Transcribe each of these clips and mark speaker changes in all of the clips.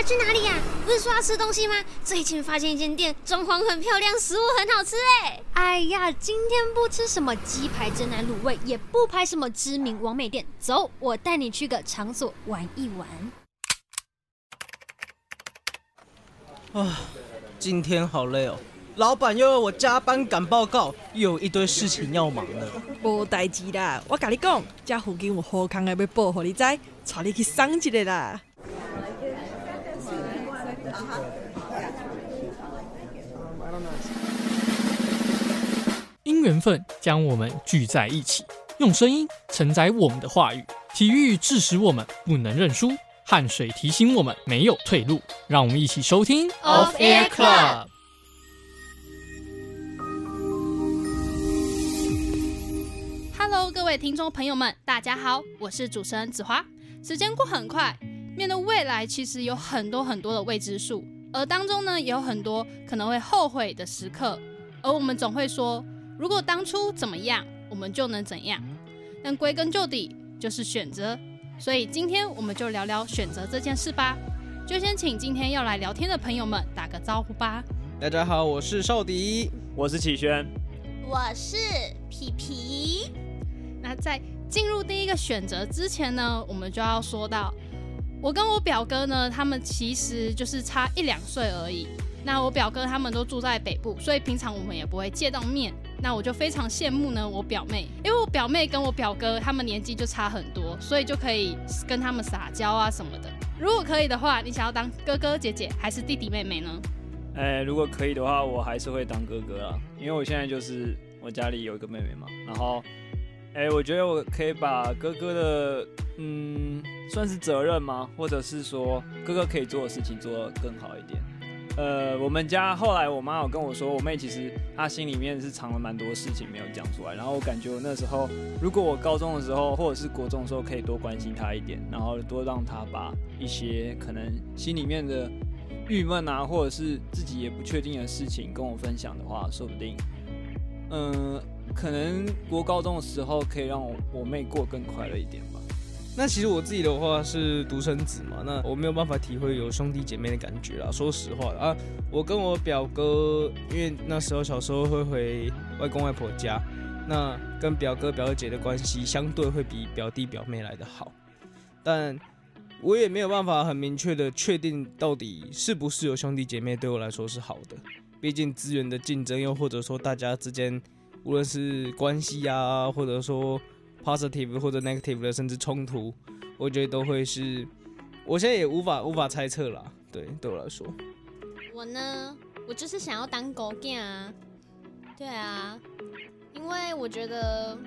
Speaker 1: 要去哪里呀？不是说要吃东西吗？最近发现一间店，装潢很漂亮，食物很好吃哎。
Speaker 2: 哎呀，今天不吃什么鸡排、真奶、卤味，也不拍什么知名网美店，走，我带你去个场所玩一玩。
Speaker 3: 啊，今天好累哦。老板又要我加班赶报告，又有一堆事情要忙呢。
Speaker 4: 无代志啦，我跟你讲，这附近有好康的要报给你知，带你去赏一个啦。
Speaker 5: 因缘分将我们聚在一起，用声音承载我们的话语。体育致使我们不能认输，汗水提醒我们没有退路。让我们一起收听 Off Air Club。
Speaker 6: 各位听众朋友们，大家好，我是主持人子华。时间过很快，面对未来，其实有很多很多的未知数，而当中呢，也有很多可能会后悔的时刻。而我们总会说，如果当初怎么样，我们就能怎样。但归根究底，就是选择。所以今天我们就聊聊选择这件事吧。就先请今天要来聊天的朋友们打个招呼吧。
Speaker 3: 大家好，我是少迪，
Speaker 7: 我是启轩，
Speaker 1: 我是皮皮。
Speaker 6: 那在进入第一个选择之前呢，我们就要说到，我跟我表哥呢，他们其实就是差一两岁而已。那我表哥他们都住在北部，所以平常我们也不会见到面。那我就非常羡慕呢，我表妹，因为我表妹跟我表哥他们年纪就差很多，所以就可以跟他们撒娇啊什么的。如果可以的话，你想要当哥哥姐姐还是弟弟妹妹呢？
Speaker 7: 哎，如果可以的话，我还是会当哥哥啊，因为我现在就是我家里有一个妹妹嘛，然后。哎、我觉得我可以把哥哥的，嗯，算是责任吗？或者是说，哥哥可以做的事情做得更好一点。呃，我们家后来我妈有跟我说，我妹其实她心里面是藏了蛮多事情没有讲出来。然后我感觉我那时候，如果我高中的时候或者是国中的时候，可以多关心她一点，然后多让她把一些可能心里面的郁闷啊，或者是自己也不确定的事情跟我分享的话，说不定，嗯、可能国高中的时候可以让我我妹过更快乐一点吧。
Speaker 3: 那其实我自己的话是独生子嘛，那我没有办法体会有兄弟姐妹的感觉啦。说实话啊，我跟我表哥，因为那时候小时候会回外公外婆家，那跟表哥表姐的关系相对会比表弟表妹来得好。但我也没有办法很明确的确定到底是不是有兄弟姐妹对我来说是好的。毕竟资源的竞争，又或者说大家之间。无论是关系啊，或者说 positive 或者 negative 的，甚至冲突，我觉得都会是，我现在也无法无法猜测啦。对，对我来说，
Speaker 1: 我呢，我就是想要当狗仔啊。对啊，因为我觉得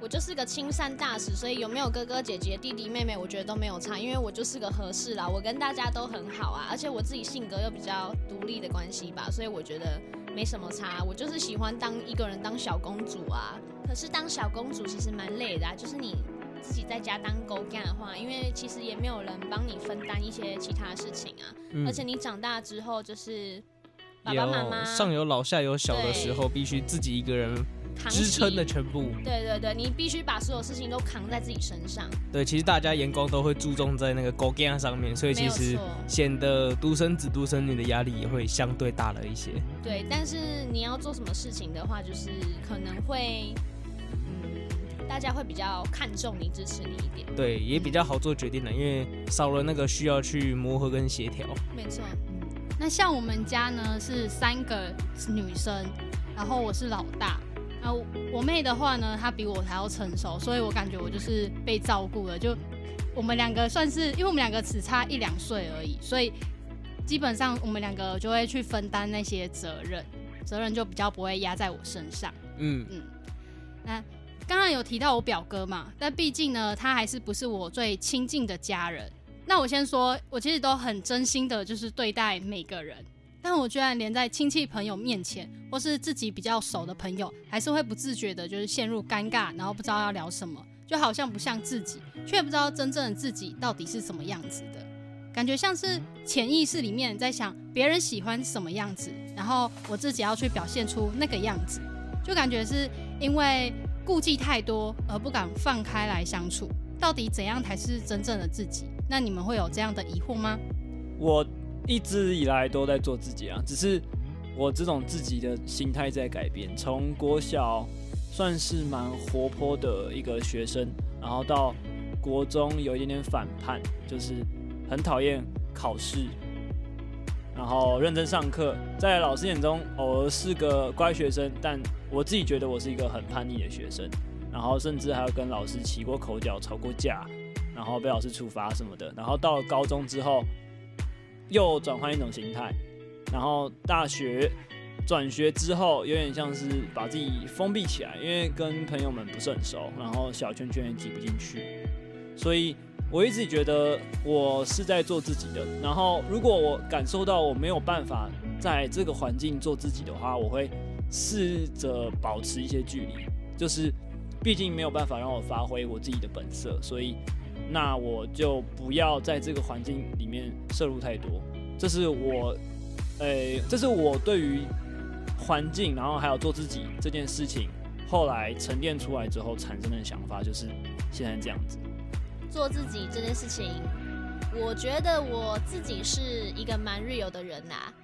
Speaker 1: 我就是个亲善大使，所以有没有哥哥姐姐、弟弟妹妹，我觉得都没有差，因为我就是个合适啦，我跟大家都很好啊，而且我自己性格又比较独立的关系吧，所以我觉得。没什么差，我就是喜欢当一个人当小公主啊。可是当小公主其实蛮累的啊，就是你自己在家当狗干的话，因为其实也没有人帮你分担一些其他事情啊。嗯、而且你长大之后，就是爸爸妈妈
Speaker 3: 上有老下有小的时候，必须自己一个人。支撑的全部，
Speaker 1: 对对对，你必须把所有事情都扛在自己身上。
Speaker 3: 对，其实大家眼光都会注重在那个狗干上面，所以其实显得独生子独生女的压力也会相对大了一些。
Speaker 1: 对，但是你要做什么事情的话，就是可能会，嗯，大家会比较看重你、支持你一点。
Speaker 3: 对，也比较好做决定的，因为少了那个需要去磨合跟协调。
Speaker 1: 没错。
Speaker 6: 那像我们家呢是三个女生，然后我是老大。啊，我妹的话呢，她比我还要成熟，所以我感觉我就是被照顾了。就我们两个算是，因为我们两个只差一两岁而已，所以基本上我们两个就会去分担那些责任，责任就比较不会压在我身上。嗯嗯。那刚刚有提到我表哥嘛，但毕竟呢，他还是不是我最亲近的家人。那我先说，我其实都很真心的，就是对待每个人。但我居然连在亲戚朋友面前，或是自己比较熟的朋友，还是会不自觉的，就是陷入尴尬，然后不知道要聊什么，就好像不像自己，却不知道真正的自己到底是什么样子的，感觉像是潜意识里面在想别人喜欢什么样子，然后我自己要去表现出那个样子，就感觉是因为顾忌太多而不敢放开来相处，到底怎样才是真正的自己？那你们会有这样的疑惑吗？
Speaker 7: 我一直以来都在做自己啊，只是我这种自己的心态在改变。从国小算是蛮活泼的一个学生，然后到国中有一点点反叛，就是很讨厌考试，然后认真上课，在老师眼中偶尔是个乖学生，但我自己觉得我是一个很叛逆的学生，然后甚至还有跟老师起过口角、吵过架。然后被老师处罚什么的，然后到了高中之后，又转换一种形态，然后大学转学之后，有点像是把自己封闭起来，因为跟朋友们不是很熟，然后小圈圈也挤不进去，所以我一直觉得我是在做自己的。然后如果我感受到我没有办法在这个环境做自己的话，我会试着保持一些距离，就是毕竟没有办法让我发挥我自己的本色，所以。那我就不要在这个环境里面摄入太多，这是我，诶、这是我对于环境，然后还有做自己这件事情，后来沉淀出来之后产生的想法，就是现在这样子。
Speaker 1: 做自己这件事情，我觉得我自己是一个蛮 real 的人呐、啊，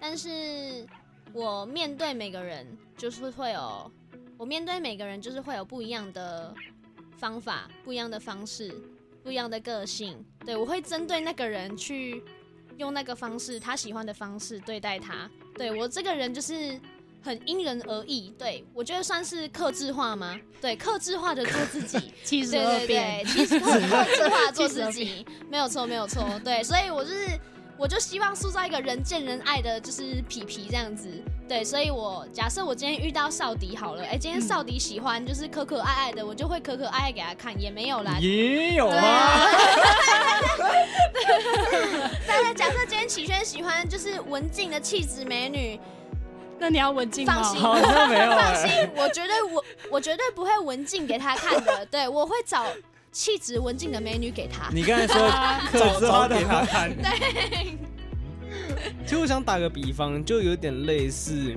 Speaker 1: 但是我面对每个人就是会有，我面对每个人就是会有不一样的方法，不一样的方式。不一样的个性，对，我会针对那个人去用那个方式，他喜欢的方式对待他。对，我这个人就是很因人而异，对，我觉得算是克制化吗？对，克制化的 做自己，
Speaker 6: 七十二变，
Speaker 1: 其实客客制化做自己，没有错，没有错。对，所以我就是，我就希望塑造一个人见人爱的，就是皮皮这样子。对，所以我假设我今天遇到少迪好了，哎，今天少迪喜欢就是可可爱爱的，我就会可可爱爱给他看，也没有啦，
Speaker 7: 也有吗？
Speaker 1: 但是假设今天启轩喜欢就是文静的气质美女，
Speaker 6: 那你要文静吗？
Speaker 1: 放心，
Speaker 7: 好像没有，
Speaker 1: 放心，我绝对我我绝对不会文静给他看的，对，我会找气质文静的美女给他。
Speaker 7: 你刚才说 可
Speaker 3: 找给他看，
Speaker 1: 对。
Speaker 3: 其实我想打个比方，就有点类似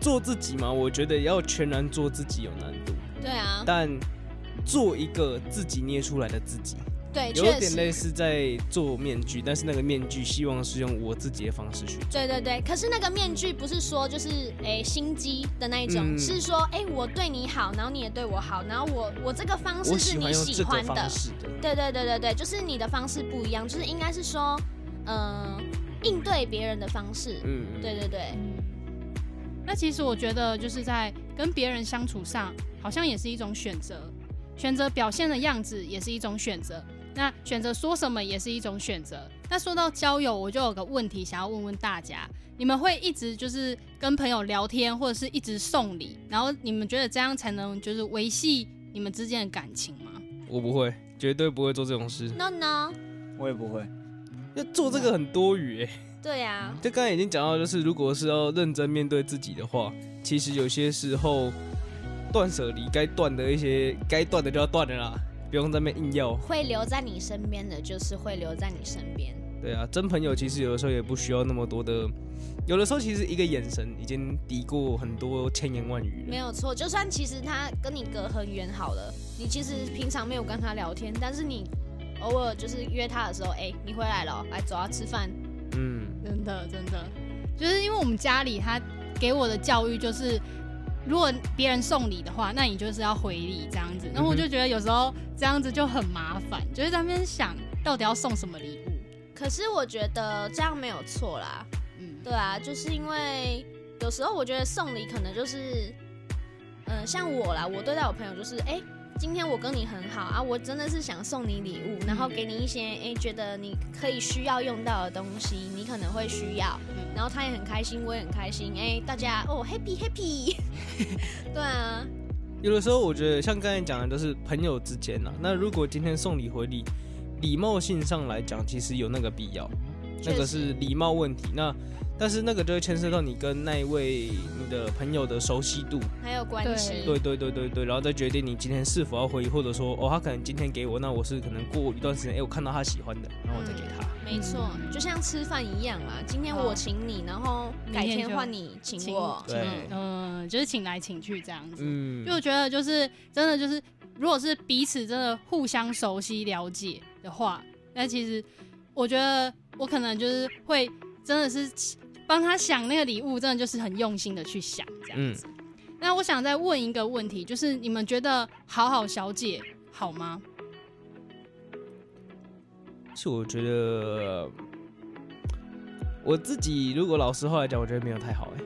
Speaker 3: 做自己嘛。我觉得要全然做自己有难度。
Speaker 1: 对啊。
Speaker 3: 但做一个自己捏出来的自己，
Speaker 1: 对，
Speaker 3: 有点类似在做面具，但是那个面具希望是用我自己的方式去做。
Speaker 1: 对对对。可是那个面具不是说就是哎、欸、心机的那一种，嗯、是说哎、欸、我对你好，然后你也对我好，然后我我这个方式是你喜欢的。
Speaker 3: 的
Speaker 1: 对对对对对，就是你的方式不一样，就是应该是说嗯。呃应对别人的方式，嗯，对对对。
Speaker 6: 那其实我觉得，就是在跟别人相处上，好像也是一种选择。选择表现的样子也是一种选择。那选择说什么也是一种选择。那说到交友，我就有个问题想要问问大家：你们会一直就是跟朋友聊天，或者是一直送礼？然后你们觉得这样才能就是维系你们之间的感情吗？
Speaker 3: 我不会，绝对不会做这种事。
Speaker 1: No no，
Speaker 7: 我也不会。
Speaker 3: 要做这个很多余哎、欸，
Speaker 1: 对呀、啊，
Speaker 3: 就刚才已经讲到，就是如果是要认真面对自己的话，其实有些时候断舍离，该断的一些该断的就要断了啦，不用在那边硬要。
Speaker 1: 会留在你身边的，就是会留在你身边。
Speaker 3: 对啊，真朋友其实有的时候也不需要那么多的，有的时候其实一个眼神已经抵过很多千言万语了。
Speaker 1: 没有错，就算其实他跟你隔很远好了，你其实平常没有跟他聊天，但是你。偶尔就是约他的时候，哎、欸，你回来了，来走啊，吃饭。
Speaker 6: 嗯，真的真的，就是因为我们家里他给我的教育就是，如果别人送礼的话，那你就是要回礼这样子。然后我就觉得有时候这样子就很麻烦，就是在那边想到底要送什么礼物。
Speaker 1: 可是我觉得这样没有错啦。嗯，对啊，就是因为有时候我觉得送礼可能就是，嗯、呃，像我啦，我对待我朋友就是，哎、欸。今天我跟你很好啊，我真的是想送你礼物，然后给你一些哎、欸，觉得你可以需要用到的东西，你可能会需要，然后他也很开心，我也很开心，哎、欸，大家哦，happy happy，对啊。
Speaker 3: 有的时候我觉得像刚才讲的都是朋友之间呐，那如果今天送礼回礼，礼貌性上来讲，其实有那个必要，那个是礼貌问题，那。但是那个就会牵涉到你跟那一位你的朋友的熟悉度，
Speaker 1: 还有关系。
Speaker 3: 对对对对对，然后再决定你今天是否要回，或者说哦，他可能今天给我，那我是可能过一段时间，哎，我看到他喜欢的，然后我再给他。
Speaker 1: 嗯、没错，就像吃饭一样啊，今天我请你，然后改天换你请我。
Speaker 6: 对，嗯，就是请来请去这样子。嗯，就我觉得就是真的就是，如果是彼此真的互相熟悉了解的话，那其实我觉得。我可能就是会真的是帮他想那个礼物，真的就是很用心的去想这样子。嗯、那我想再问一个问题，就是你们觉得好好小姐好
Speaker 3: 吗？是我觉得我自己如果老实话来讲，我觉得没有太好哎、欸。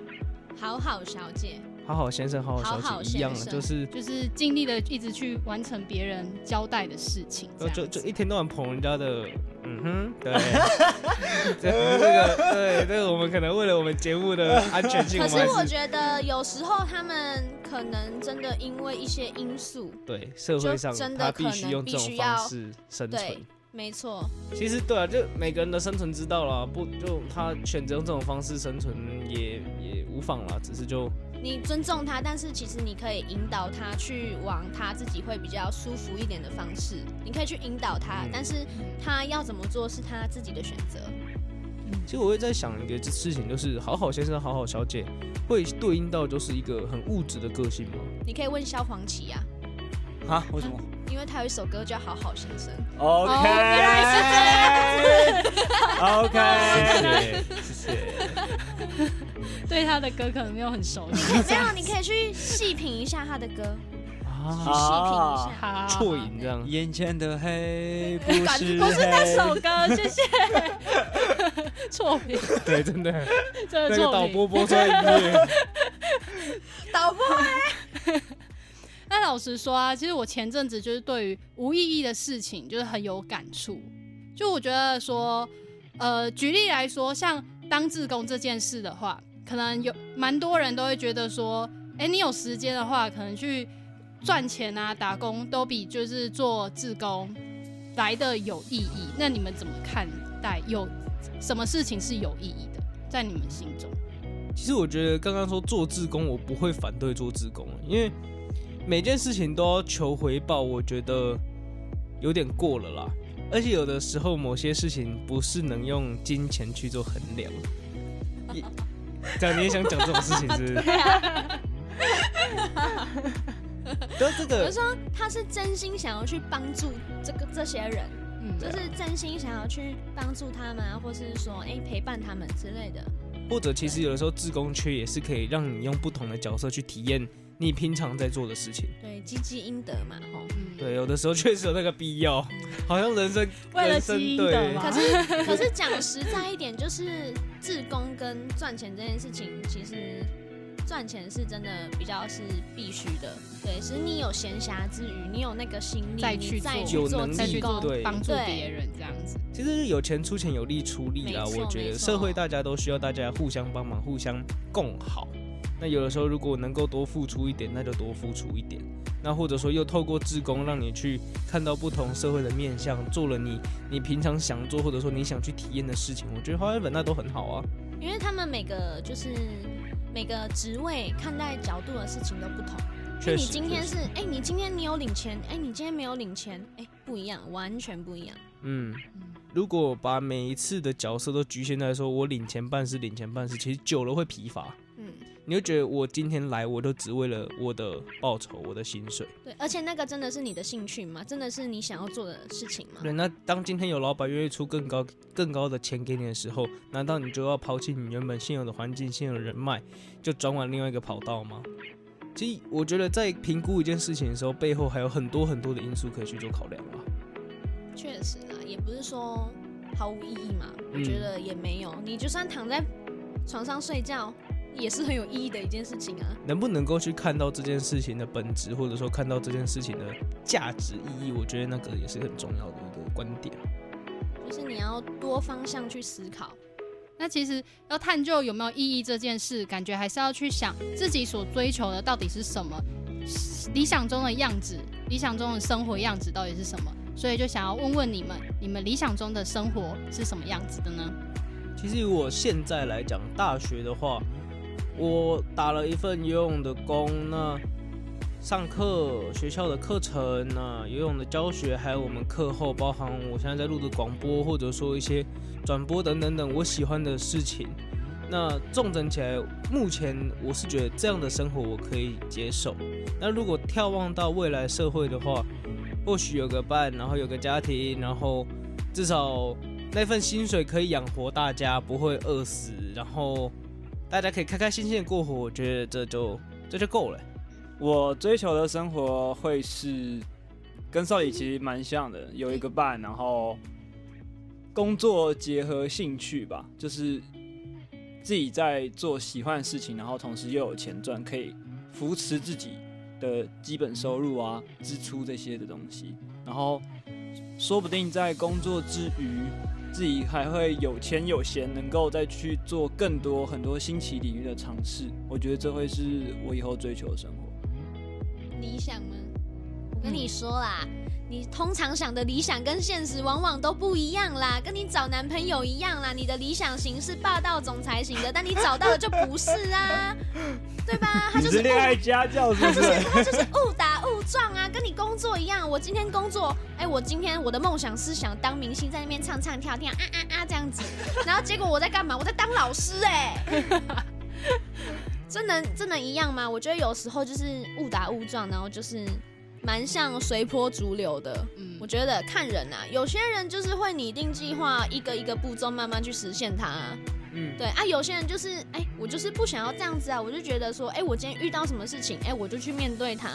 Speaker 1: 好好小姐。
Speaker 3: 好好先生，好好小姐一样，就是
Speaker 6: 就是尽力的一直去完成别人交代的事情，
Speaker 3: 就就一天到晚捧人家的，嗯哼，对，这个对，这个我们可能为了我们节目的安全性，
Speaker 1: 可是我觉得有时候他们可能真的因为一些因素，
Speaker 3: 对社会上真的必须用这种方式生存，
Speaker 1: 没错。
Speaker 3: 其实对啊，就每个人的生存之道啦，不就他选择用这种方式生存也也无妨啦，只是就。
Speaker 1: 你尊重他，但是其实你可以引导他去往他自己会比较舒服一点的方式。你可以去引导他，但是他要怎么做是他自己的选择。
Speaker 3: 其实我会在想一个事情，就是好好先生、好好小姐会对应到就是一个很物质的个性吗？
Speaker 1: 你可以问萧煌奇呀。
Speaker 7: 啊？为什么？
Speaker 1: 因为他有一首歌叫《好好先生》。
Speaker 7: OK，原来是这样。OK，谢谢，谢谢。
Speaker 6: 对他的歌可能没有很熟悉，
Speaker 1: 没有，你可以去细品一下他的歌，啊，去细品一下，
Speaker 3: 啜饮这样。
Speaker 7: 眼前的黑不是
Speaker 6: 不是那首歌，谢谢。错品，
Speaker 3: 对，真的，
Speaker 6: 真的
Speaker 3: 那个导播播出来音乐，
Speaker 1: 导播。
Speaker 6: 那老实说啊，其实我前阵子就是对于无意义的事情就是很有感触，就我觉得说，呃，举例来说，像当志工这件事的话。可能有蛮多人都会觉得说，哎，你有时间的话，可能去赚钱啊，打工都比就是做志工来的有意义。那你们怎么看待？有什么事情是有意义的，在你们心中？
Speaker 3: 其实我觉得刚刚说做志工，我不会反对做志工，因为每件事情都要求回报，我觉得有点过了啦。而且有的时候，某些事情不是能用金钱去做衡量。这样你也想讲这种事情是不是？对啊。都这个，
Speaker 1: 比如说他是真心想要去帮助这个这些人，嗯，就是真心想要去帮助他们啊，或是说哎、欸、陪伴他们之类的。
Speaker 3: 或者其实有的时候自工缺也是可以让你用不同的角色去体验你平常在做的事情。
Speaker 1: 对，积积阴德嘛，吼。
Speaker 3: 对，有的时候确实有那个必要，好像人生
Speaker 6: 为了积阴德嘛。
Speaker 1: 可是可是讲实在一点，就是志工跟赚钱这件事情，其实赚钱是真的比较是必须的。对，是你有闲暇之余，你有那个心力，
Speaker 6: 再去
Speaker 1: 再去做志工，
Speaker 3: 对，
Speaker 6: 帮助别人这样子。
Speaker 3: 其实有钱出钱，有力出力啊。我觉得社会大家都需要大家互相帮忙，互相共好。那有的时候，如果能够多付出一点，那就多付出一点。那或者说，又透过志工，让你去看到不同社会的面向，做了你你平常想做，或者说你想去体验的事情，我觉得花本那都很好啊。
Speaker 1: 因为他们每个就是每个职位看待角度的事情都不同。所以。你今天是哎、欸，你今天你有领钱，哎、欸，你今天没有领钱，哎、欸，不一样，完全不一样。
Speaker 3: 嗯，如果把每一次的角色都局限在说我领钱办事，领钱办事，其实久了会疲乏。嗯。你会觉得我今天来，我都只为了我的报酬，我的薪水。
Speaker 1: 对，而且那个真的是你的兴趣吗？真的是你想要做的事情吗？
Speaker 3: 对，那当今天有老板愿意出更高、更高的钱给你的时候，难道你就要抛弃你原本现有的环境、现有的人脉，就转往另外一个跑道吗？其实我觉得在评估一件事情的时候，背后还有很多很多的因素可以去做考量啊。
Speaker 1: 确实啊，也不是说毫无意义嘛。我觉得也没有，嗯、你就算躺在床上睡觉。也是很有意义的一件事情啊！
Speaker 3: 能不能够去看到这件事情的本质，或者说看到这件事情的价值意义，我觉得那个也是很重要的一个观点。
Speaker 1: 就是你要多方向去思考。
Speaker 6: 那其实要探究有没有意义这件事，感觉还是要去想自己所追求的到底是什么，理想中的样子，理想中的生活样子到底是什么？所以就想要问问你们，你们理想中的生活是什么样子的呢？
Speaker 3: 其实以我现在来讲，大学的话。我打了一份游泳的工，那上课学校的课程，那游泳的教学，还有我们课后，包含我现在在录的广播，或者说一些转播等等等，我喜欢的事情。那重整起来，目前我是觉得这样的生活我可以接受。那如果眺望到未来社会的话，或许有个伴，然后有个家庭，然后至少那份薪水可以养活大家，不会饿死，然后大家可以开开心心的过活，我觉得这就这就够了。
Speaker 7: 我追求的生活会是跟少爷其实蛮像的，有一个伴，然后工作结合兴趣吧，就是自己在做喜欢的事情，然后同时又有钱赚，可以扶持自己的基本收入啊、支出这些的东西，然后说不定在工作之余，自己还会有钱有闲，能够再去做更多很多新奇领域的尝试。我觉得这会是我以后追求的生活。
Speaker 1: 理想吗？我跟你说啦，你通常想的理想跟现实往往都不一样啦，跟你找男朋友一样啦。你的理想型是霸道总裁型的，但你找到的就不是啊，对吧？他就是
Speaker 7: 恋爱家教是不是？
Speaker 1: 他就是误打误撞啊，跟你工作一样。我今天工作，哎，我今天我的梦想是想当明星，在那边唱唱跳跳啊啊啊这样子，然后结果我在干嘛？我在当老师哎、欸。这能这能一样吗？我觉得有时候就是误打误撞，然后就是蛮像随波逐流的。嗯，我觉得看人啊，有些人就是会拟定计划，一个一个步骤慢慢去实现它。嗯，对啊，有些人就是哎，我就是不想要这样子啊，我就觉得说，哎，我今天遇到什么事情，哎，我就去面对它。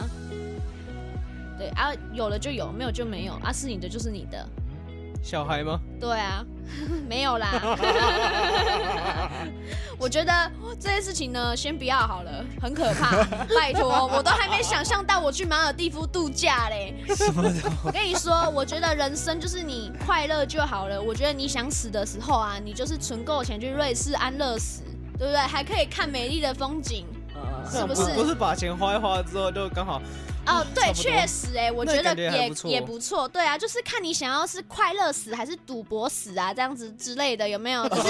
Speaker 1: 对啊，有了就有，没有就没有啊，是你的就是你的。
Speaker 3: 小孩吗？
Speaker 1: 对啊，没有啦。我觉得这些事情呢，先不要好了，很可怕。拜托，我都还没想象到我去马尔蒂夫度假嘞。
Speaker 3: 什么？
Speaker 1: 我跟你说，我觉得人生就是你快乐就好了。我觉得你想死的时候啊，你就是存够钱去瑞士安乐死，对不对？还可以看美丽的风景，呃、是不是？
Speaker 3: 不是把钱花一花之后就刚好。
Speaker 1: 哦，对，确实，哎，我觉得也
Speaker 3: 不
Speaker 1: 也不错，对啊，就是看你想要是快乐死还是赌博死啊，这样子之类的，有没有？就是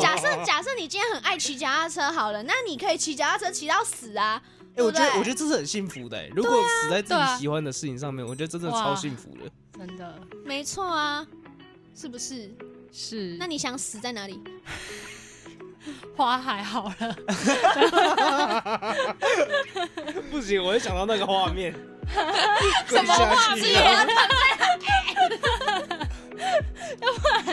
Speaker 1: 假设假设你今天很爱骑脚踏车好了，那你可以骑脚踏车骑到死啊。哎，
Speaker 3: 我觉得我觉得这是很幸福的，如果死在自己喜欢的事情上面，我觉得真的超幸福的，
Speaker 6: 真的，
Speaker 1: 没错啊，是不是？
Speaker 6: 是。
Speaker 1: 那你想死在哪里？
Speaker 6: 花海好了，
Speaker 3: 不行，我会想到那个画面。
Speaker 1: 什么画面？要不然，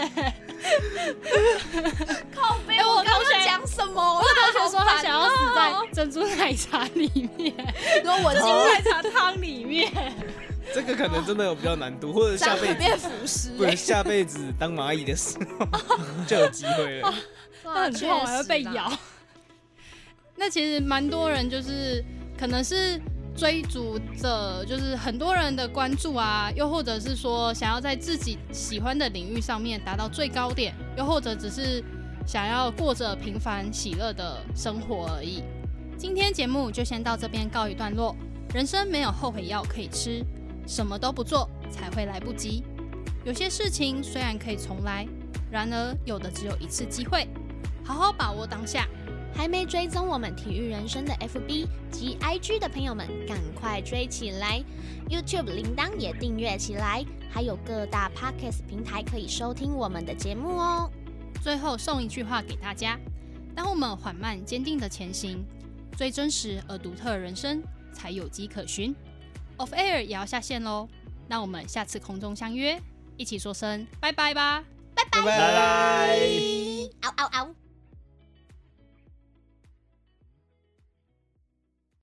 Speaker 1: 靠背。我刚刚讲什么？
Speaker 6: 我同学说他想要死在珍珠奶茶里面，
Speaker 1: 说我珍珠奶茶汤里面。
Speaker 3: 这个可能真的有比较难度，或者下辈子
Speaker 1: 变腐尸，
Speaker 3: 不是下辈子当蚂蚁的时候 就有机会了。
Speaker 6: 那很痛，还会被咬。那其实蛮多人就是可能是追逐着，就是很多人的关注啊，又或者是说想要在自己喜欢的领域上面达到最高点，又或者只是想要过着平凡喜乐的生活而已。今天节目就先到这边告一段落。人生没有后悔药可以吃，什么都不做才会来不及。有些事情虽然可以重来，然而有的只有一次机会。好好把握当下，
Speaker 1: 还没追踪我们体育人生的 FB 及 IG 的朋友们，赶快追起来！YouTube 铃铛也订阅起来，还有各大 Podcast 平台可以收听我们的节目哦。
Speaker 6: 最后送一句话给大家：当我们缓慢坚定的前行，最真实而独特的人生才有迹可循。Off Air 也要下线喽，那我们下次空中相约，一起说声拜拜吧！
Speaker 1: 拜拜！嗷嗷嗷！